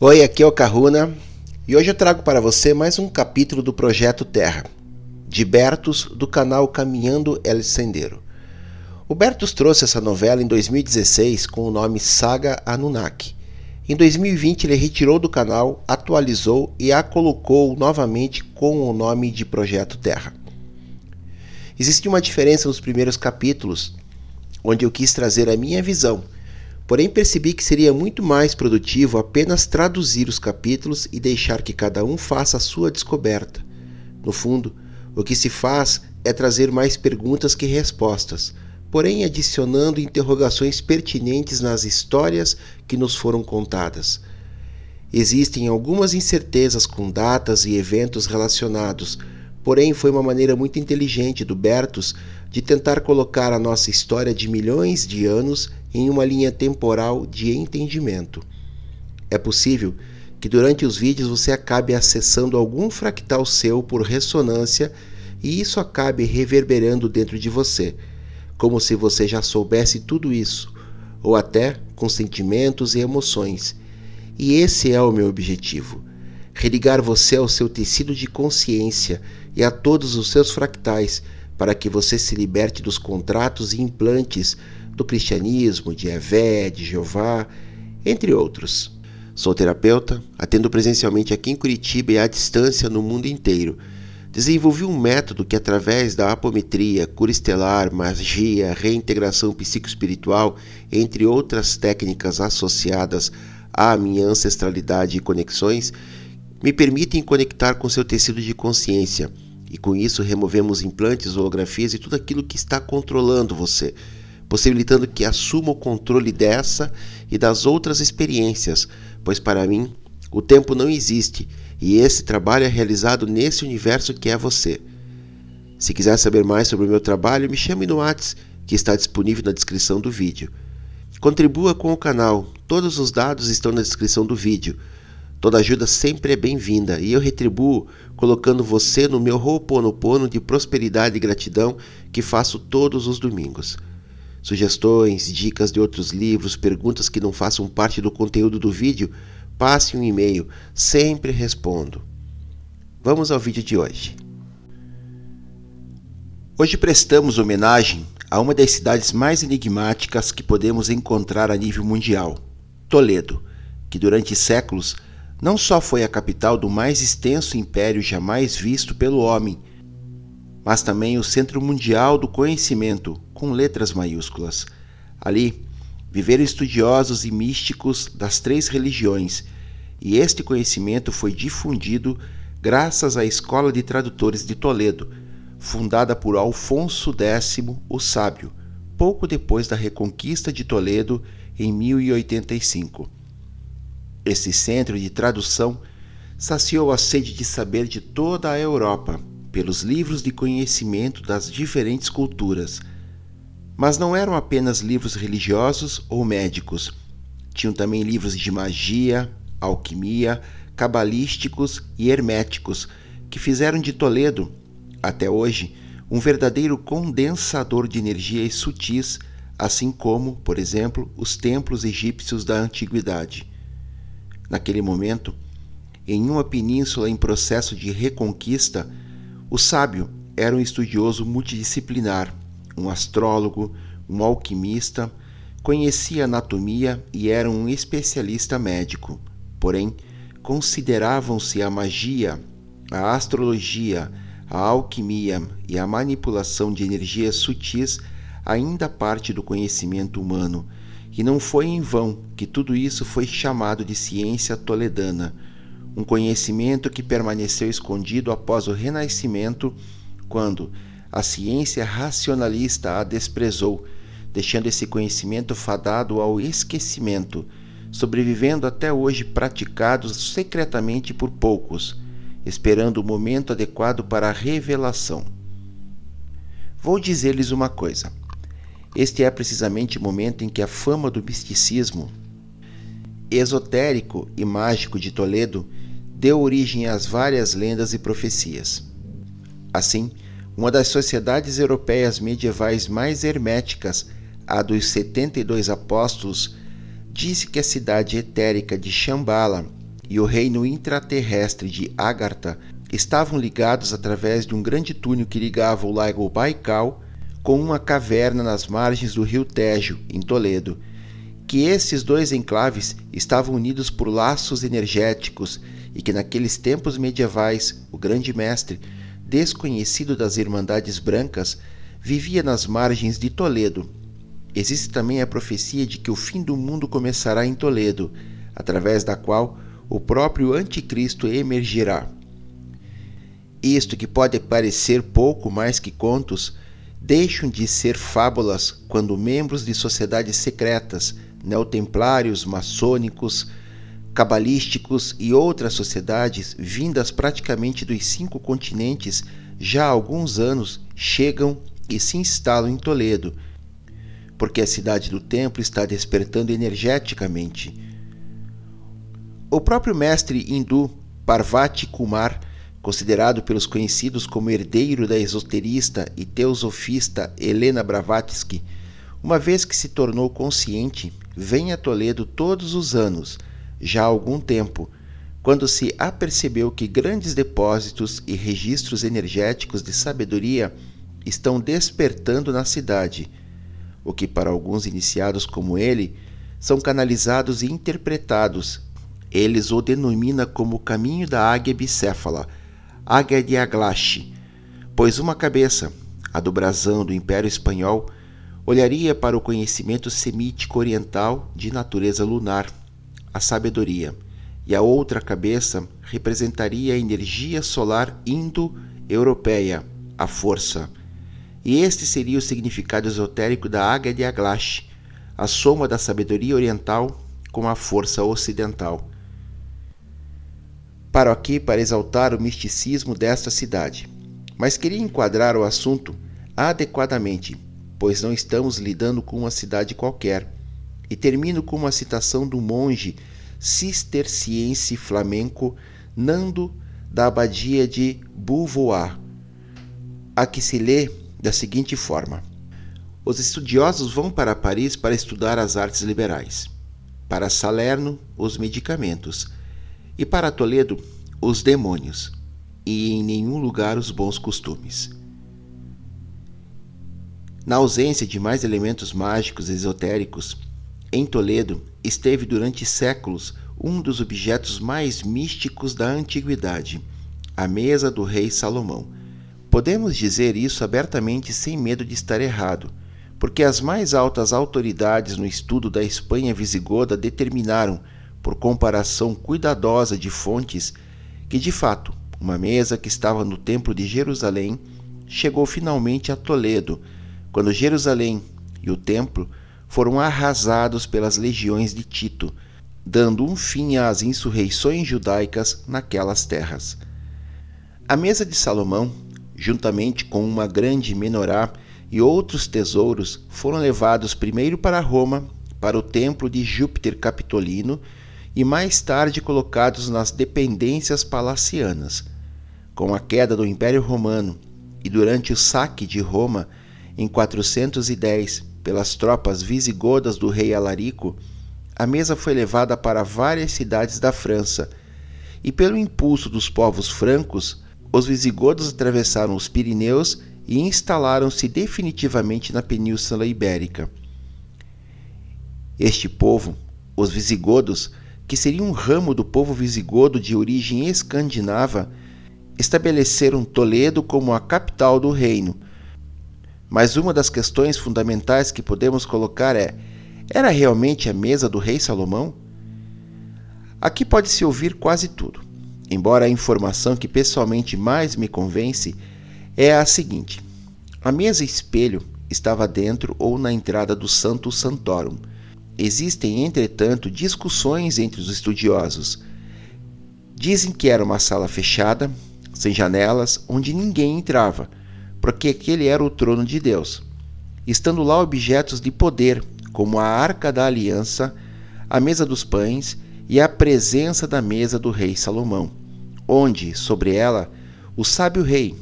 Oi, aqui é o Caruna e hoje eu trago para você mais um capítulo do Projeto Terra, de Bertus, do canal Caminhando El Sendero. O Bertus trouxe essa novela em 2016 com o nome Saga Anunnaki. Em 2020 ele retirou do canal, atualizou e a colocou novamente com o nome de Projeto Terra. Existe uma diferença nos primeiros capítulos, onde eu quis trazer a minha visão Porém, percebi que seria muito mais produtivo apenas traduzir os capítulos e deixar que cada um faça a sua descoberta. No fundo, o que se faz é trazer mais perguntas que respostas, porém adicionando interrogações pertinentes nas histórias que nos foram contadas. Existem algumas incertezas com datas e eventos relacionados, porém foi uma maneira muito inteligente do Bertus de tentar colocar a nossa história de milhões de anos em uma linha temporal de entendimento. É possível que durante os vídeos você acabe acessando algum fractal seu por ressonância e isso acabe reverberando dentro de você, como se você já soubesse tudo isso, ou até com sentimentos e emoções. E esse é o meu objetivo: religar você ao seu tecido de consciência e a todos os seus fractais, para que você se liberte dos contratos e implantes do cristianismo, de Evé, de Jeová, entre outros. Sou terapeuta, atendo presencialmente aqui em Curitiba e à distância no mundo inteiro. Desenvolvi um método que, através da apometria, cura estelar, magia, reintegração psicoespiritual, entre outras técnicas associadas à minha ancestralidade e conexões, me permitem conectar com seu tecido de consciência. E com isso removemos implantes, holografias e tudo aquilo que está controlando você possibilitando que assuma o controle dessa e das outras experiências, pois para mim o tempo não existe e esse trabalho é realizado nesse universo que é você. Se quiser saber mais sobre o meu trabalho, me chame no WhatsApp, que está disponível na descrição do vídeo. Contribua com o canal, todos os dados estão na descrição do vídeo. Toda ajuda sempre é bem-vinda e eu retribuo colocando você no meu Ho'oponopono de prosperidade e gratidão que faço todos os domingos. Sugestões, dicas de outros livros, perguntas que não façam parte do conteúdo do vídeo, passe um e-mail, sempre respondo. Vamos ao vídeo de hoje. Hoje prestamos homenagem a uma das cidades mais enigmáticas que podemos encontrar a nível mundial, Toledo, que durante séculos não só foi a capital do mais extenso império jamais visto pelo homem, mas também o centro mundial do conhecimento, com letras maiúsculas. Ali viveram estudiosos e místicos das três religiões, e este conhecimento foi difundido graças à Escola de Tradutores de Toledo, fundada por Alfonso X o Sábio, pouco depois da reconquista de Toledo em 1085. Esse centro de tradução saciou a sede de saber de toda a Europa pelos livros de conhecimento das diferentes culturas. Mas não eram apenas livros religiosos ou médicos. Tinham também livros de magia, alquimia, cabalísticos e herméticos, que fizeram de Toledo, até hoje, um verdadeiro condensador de energias sutis, assim como, por exemplo, os templos egípcios da antiguidade. Naquele momento, em uma península em processo de reconquista, o sábio era um estudioso multidisciplinar, um astrólogo, um alquimista, conhecia anatomia e era um especialista médico. Porém, consideravam-se a magia, a astrologia, a alquimia e a manipulação de energias sutis ainda parte do conhecimento humano, e não foi em vão que tudo isso foi chamado de ciência toledana um conhecimento que permaneceu escondido após o Renascimento, quando a ciência racionalista a desprezou, deixando esse conhecimento fadado ao esquecimento, sobrevivendo até hoje praticados secretamente por poucos, esperando o momento adequado para a revelação. Vou dizer-lhes uma coisa. Este é precisamente o momento em que a fama do misticismo esotérico e mágico de Toledo deu origem às várias lendas e profecias. Assim, uma das sociedades europeias medievais mais herméticas, a dos 72 apóstolos, disse que a cidade etérica de Shambhala e o reino intraterrestre de Agartha estavam ligados através de um grande túnel que ligava o lago Baikal com uma caverna nas margens do rio Tejo, em Toledo, que esses dois enclaves estavam unidos por laços energéticos e que naqueles tempos medievais o grande mestre, desconhecido das Irmandades Brancas, vivia nas margens de Toledo. Existe também a profecia de que o fim do mundo começará em Toledo, através da qual o próprio Anticristo emergirá. Isto que pode parecer pouco mais que contos, deixam de ser fábulas quando membros de sociedades secretas, neotemplários, maçônicos, cabalísticos e outras sociedades vindas praticamente dos cinco continentes já há alguns anos chegam e se instalam em Toledo, porque a cidade do templo está despertando energeticamente. O próprio mestre hindu Parvati Kumar, considerado pelos conhecidos como herdeiro da esoterista e teosofista Helena Blavatsky, uma vez que se tornou consciente, vem a Toledo todos os anos, já há algum tempo, quando se apercebeu que grandes depósitos e registros energéticos de sabedoria estão despertando na cidade, o que para alguns iniciados como ele são canalizados e interpretados. Eles o denominam como o caminho da águia bicéfala, águia de Aglache, pois uma cabeça, a do brasão do Império Espanhol, olharia para o conhecimento semítico oriental de natureza lunar, a sabedoria, e a outra cabeça representaria a energia solar indo-europeia, a força. E este seria o significado esotérico da águia de Aglache, a soma da sabedoria oriental com a força ocidental. Paro aqui para exaltar o misticismo desta cidade, mas queria enquadrar o assunto adequadamente, pois não estamos lidando com uma cidade qualquer. E termino com uma citação do monge cisterciense flamenco Nando da abadia de Beauvoir, a que se lê da seguinte forma: Os estudiosos vão para Paris para estudar as artes liberais, para Salerno, os medicamentos, e para Toledo, os demônios, e em nenhum lugar os bons costumes. Na ausência de mais elementos mágicos esotéricos, em Toledo esteve durante séculos um dos objetos mais místicos da antiguidade, a mesa do rei Salomão. Podemos dizer isso abertamente sem medo de estar errado, porque as mais altas autoridades no estudo da Espanha visigoda determinaram, por comparação cuidadosa de fontes, que de fato uma mesa que estava no Templo de Jerusalém chegou finalmente a Toledo, quando Jerusalém e o Templo foram arrasados pelas legiões de Tito, dando um fim às insurreições judaicas naquelas terras. A mesa de Salomão juntamente com uma grande menorá e outros tesouros, foram levados primeiro para Roma, para o templo de Júpiter Capitolino, e mais tarde colocados nas dependências palacianas. Com a queda do Império Romano e durante o saque de Roma em 410 pelas tropas visigodas do rei Alarico, a mesa foi levada para várias cidades da França, e pelo impulso dos povos francos, os visigodos atravessaram os Pirineus e instalaram-se definitivamente na Península Ibérica. Este povo, os visigodos, que seriam um ramo do povo visigodo de origem escandinava, estabeleceram Toledo como a capital do reino. Mas uma das questões fundamentais que podemos colocar é: era realmente a mesa do rei Salomão? Aqui pode-se ouvir quase tudo embora a informação que pessoalmente mais me convence é a seguinte: a mesa espelho estava dentro ou na entrada do Santo Santorum. Existem, entretanto, discussões entre os estudiosos. Dizem que era uma sala fechada, sem janelas, onde ninguém entrava, porque aquele era o trono de Deus. Estando lá objetos de poder, como a arca da aliança, a mesa dos pães e a presença da mesa do rei Salomão, onde, sobre ela, o sábio rei,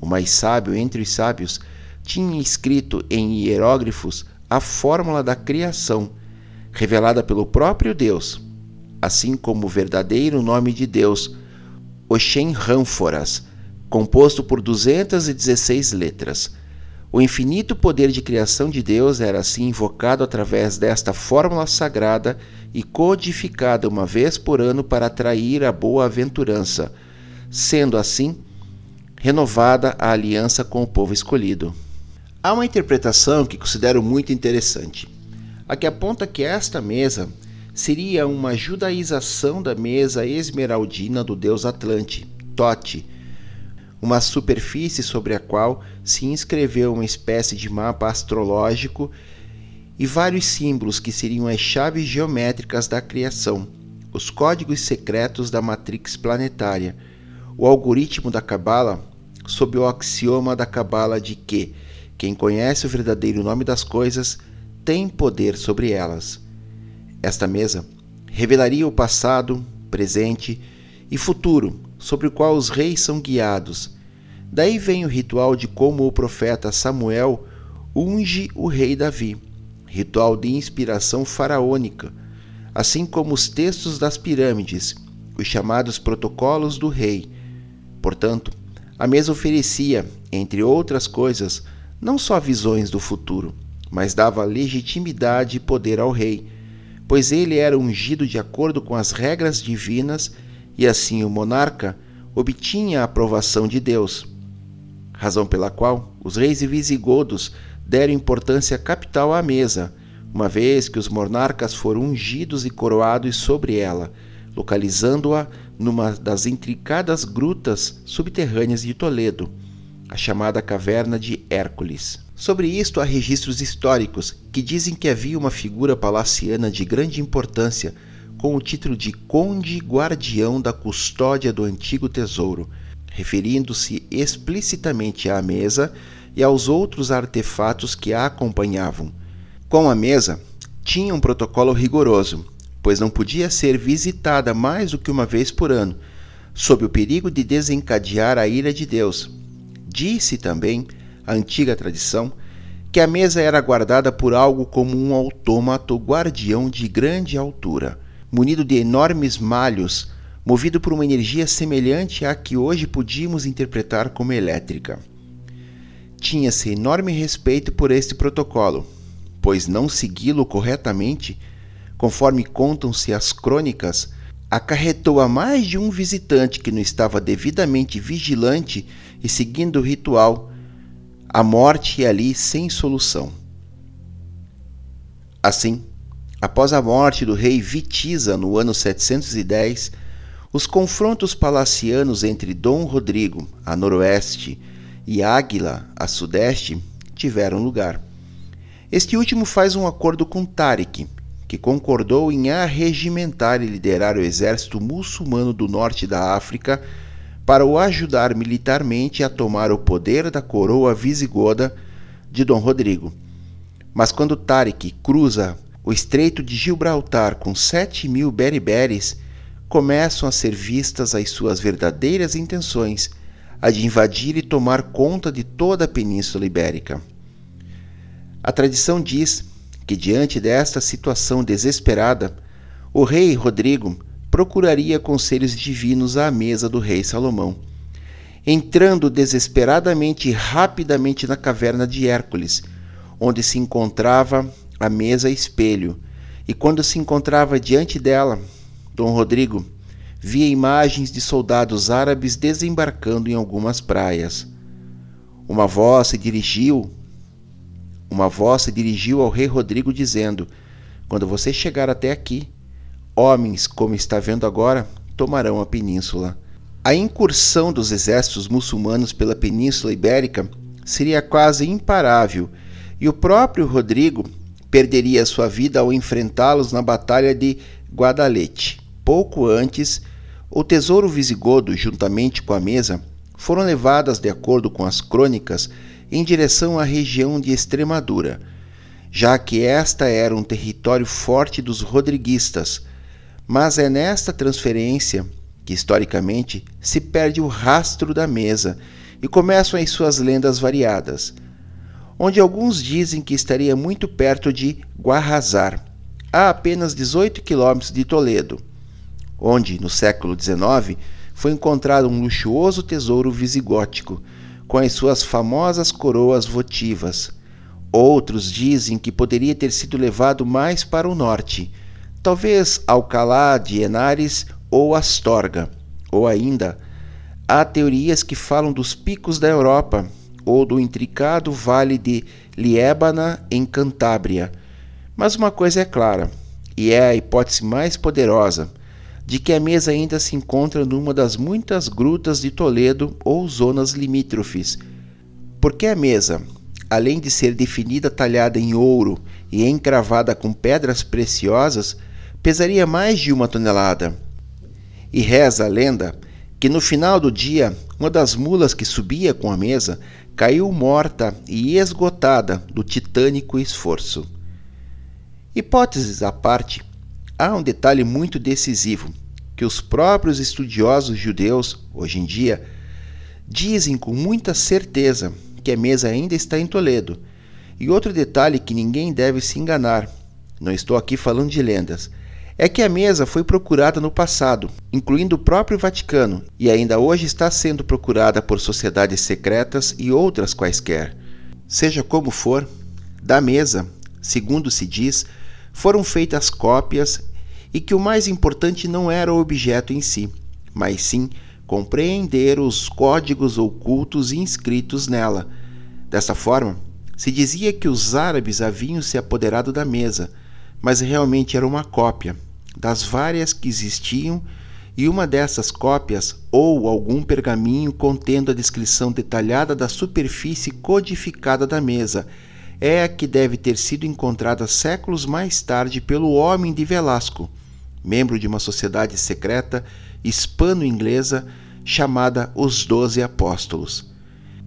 o mais sábio entre os sábios, tinha escrito em hieróglifos a fórmula da criação, revelada pelo próprio Deus. assim como o verdadeiro nome de Deus, Oxen Rânforas, composto por 216 letras. O infinito poder de criação de Deus era assim invocado através desta fórmula sagrada e codificada uma vez por ano para atrair a boa aventurança, sendo assim renovada a aliança com o povo escolhido. Há uma interpretação que considero muito interessante, a que aponta que esta mesa seria uma judaização da mesa esmeraldina do deus Atlante, Tote, uma superfície sobre a qual se inscreveu uma espécie de mapa astrológico e vários símbolos que seriam as chaves geométricas da criação, os códigos secretos da matrix planetária, o algoritmo da Cabala, sob o axioma da Cabala de que quem conhece o verdadeiro nome das coisas tem poder sobre elas. Esta mesa revelaria o passado, presente e futuro sobre o qual os reis são guiados. Daí vem o ritual de como o profeta Samuel unge o rei Davi, ritual de inspiração faraônica, assim como os textos das pirâmides, os chamados protocolos do rei. Portanto, a mesa oferecia, entre outras coisas, não só visões do futuro, mas dava legitimidade e poder ao rei, pois ele era ungido de acordo com as regras divinas e assim o monarca obtinha a aprovação de Deus, razão pela qual os reis e visigodos deram importância capital à mesa, uma vez que os monarcas foram ungidos e coroados sobre ela, localizando-a numa das intricadas grutas subterrâneas de Toledo, a chamada Caverna de Hércules. Sobre isto há registros históricos que dizem que havia uma figura palaciana de grande importância com o título de Conde Guardião da Custódia do Antigo Tesouro, referindo-se explicitamente à mesa e aos outros artefatos que a acompanhavam. Com a mesa, tinha um protocolo rigoroso, pois não podia ser visitada mais do que uma vez por ano, sob o perigo de desencadear a ira de Deus. Disse também a antiga tradição que a mesa era guardada por algo como um autômato guardião de grande altura munido de enormes malhos, movido por uma energia semelhante à que hoje podíamos interpretar como elétrica. Tinha-se enorme respeito por este protocolo, pois não segui-lo corretamente, conforme contam-se as crônicas, acarretou a mais de um visitante que não estava devidamente vigilante e seguindo o ritual, a morte ali sem solução. Assim, Após a morte do rei Vitiza no ano 710, os confrontos palacianos entre Dom Rodrigo, a noroeste, e Águila, a sudeste, tiveram lugar. Este último faz um acordo com Tariq, que concordou em arregimentar e liderar o exército muçulmano do norte da África para o ajudar militarmente a tomar o poder da coroa visigoda de Dom Rodrigo. Mas quando Tariq cruza o Estreito de Gibraltar com sete mil beriberes, começam a ser vistas as suas verdadeiras intenções, a de invadir e tomar conta de toda a Península Ibérica. A tradição diz que, diante desta situação desesperada, o rei Rodrigo procuraria conselhos divinos à mesa do rei Salomão. Entrando desesperadamente e rapidamente na caverna de Hércules, onde se encontrava a mesa espelho, e quando se encontrava diante dela, Dom Rodrigo via imagens de soldados árabes desembarcando em algumas praias. Uma voz se dirigiu, uma voz se dirigiu ao rei Rodrigo dizendo: Quando você chegar até aqui, homens, como está vendo agora, tomarão a península. A incursão dos exércitos muçulmanos pela Península Ibérica seria quase imparável, e o próprio Rodrigo perderia sua vida ao enfrentá-los na Batalha de Guadalete. Pouco antes, o tesouro visigodo, juntamente com a mesa, foram levadas, de acordo com as crônicas, em direção à região de Extremadura, já que esta era um território forte dos rodriguistas. Mas é nesta transferência que, historicamente, se perde o rastro da mesa e começam as suas lendas variadas onde alguns dizem que estaria muito perto de Guarrazar, a apenas 18 quilômetros de Toledo. onde, no século XIX, foi encontrado um luxuoso tesouro visigótico, com as suas famosas coroas votivas. Outros dizem que poderia ter sido levado mais para o norte, talvez Alcalá de Henares ou Astorga, ou ainda há teorias que falam dos picos da Europa ou do intricado vale de Liébana em Cantábria. Mas uma coisa é clara, e é a hipótese mais poderosa de que a mesa ainda se encontra numa das muitas grutas de Toledo ou zonas limítrofes. Porque a mesa, além de ser definida talhada em ouro e encravada com pedras preciosas, pesaria mais de uma tonelada. E reza a lenda que no final do dia, uma das mulas que subia com a mesa caiu morta e esgotada do titânico esforço. Hipóteses à parte, há um detalhe muito decisivo que os próprios estudiosos judeus, hoje em dia, dizem com muita certeza que a mesa ainda está em Toledo. E outro detalhe que ninguém deve se enganar, não estou aqui falando de lendas, é que a mesa foi procurada no passado, incluindo o próprio Vaticano, e ainda hoje está sendo procurada por sociedades secretas e outras quaisquer. Seja como for, da mesa, segundo se diz, foram feitas cópias e que o mais importante não era o objeto em si, mas sim compreender os códigos ocultos inscritos nela. Dessa forma, se dizia que os árabes haviam se apoderado da mesa, mas realmente era uma cópia das várias que existiam e uma dessas cópias ou algum pergaminho contendo a descrição detalhada da superfície codificada da mesa é a que deve ter sido encontrada séculos mais tarde pelo homem de Velasco, membro de uma sociedade secreta hispano-inglesa chamada os Doze Apóstolos.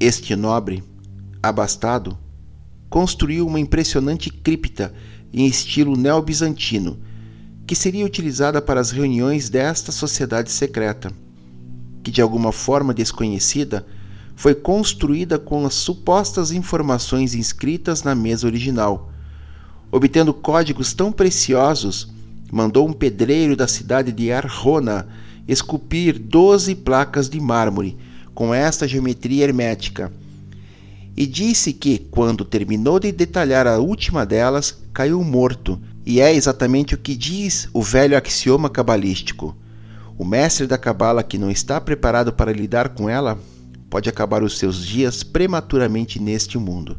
Este nobre, abastado, construiu uma impressionante cripta em estilo neobizantino, que seria utilizada para as reuniões desta sociedade secreta, que de alguma forma desconhecida foi construída com as supostas informações inscritas na mesa original. Obtendo códigos tão preciosos, mandou um pedreiro da cidade de Arjona esculpir doze placas de mármore com esta geometria hermética. E disse que, quando terminou de detalhar a última delas, caiu morto, e é exatamente o que diz o velho axioma cabalístico. O mestre da cabala que não está preparado para lidar com ela pode acabar os seus dias prematuramente neste mundo.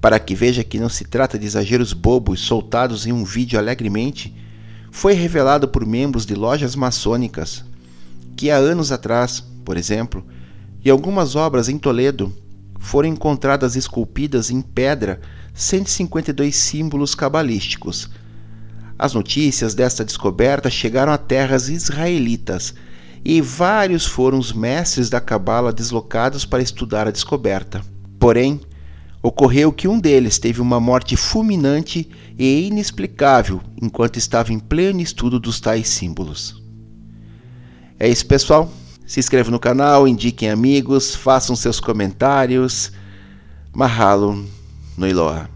Para que veja que não se trata de exageros bobos soltados em um vídeo alegremente, foi revelado por membros de lojas maçônicas que há anos atrás, por exemplo, em algumas obras em Toledo, foram encontradas esculpidas em pedra 152 símbolos cabalísticos. As notícias desta descoberta chegaram a terras israelitas e vários foram os mestres da cabala deslocados para estudar a descoberta. Porém, ocorreu que um deles teve uma morte fulminante e inexplicável enquanto estava em pleno estudo dos tais símbolos. É isso, pessoal. Se inscreva no canal, indiquem amigos, façam seus comentários. Mahalo no Iloa.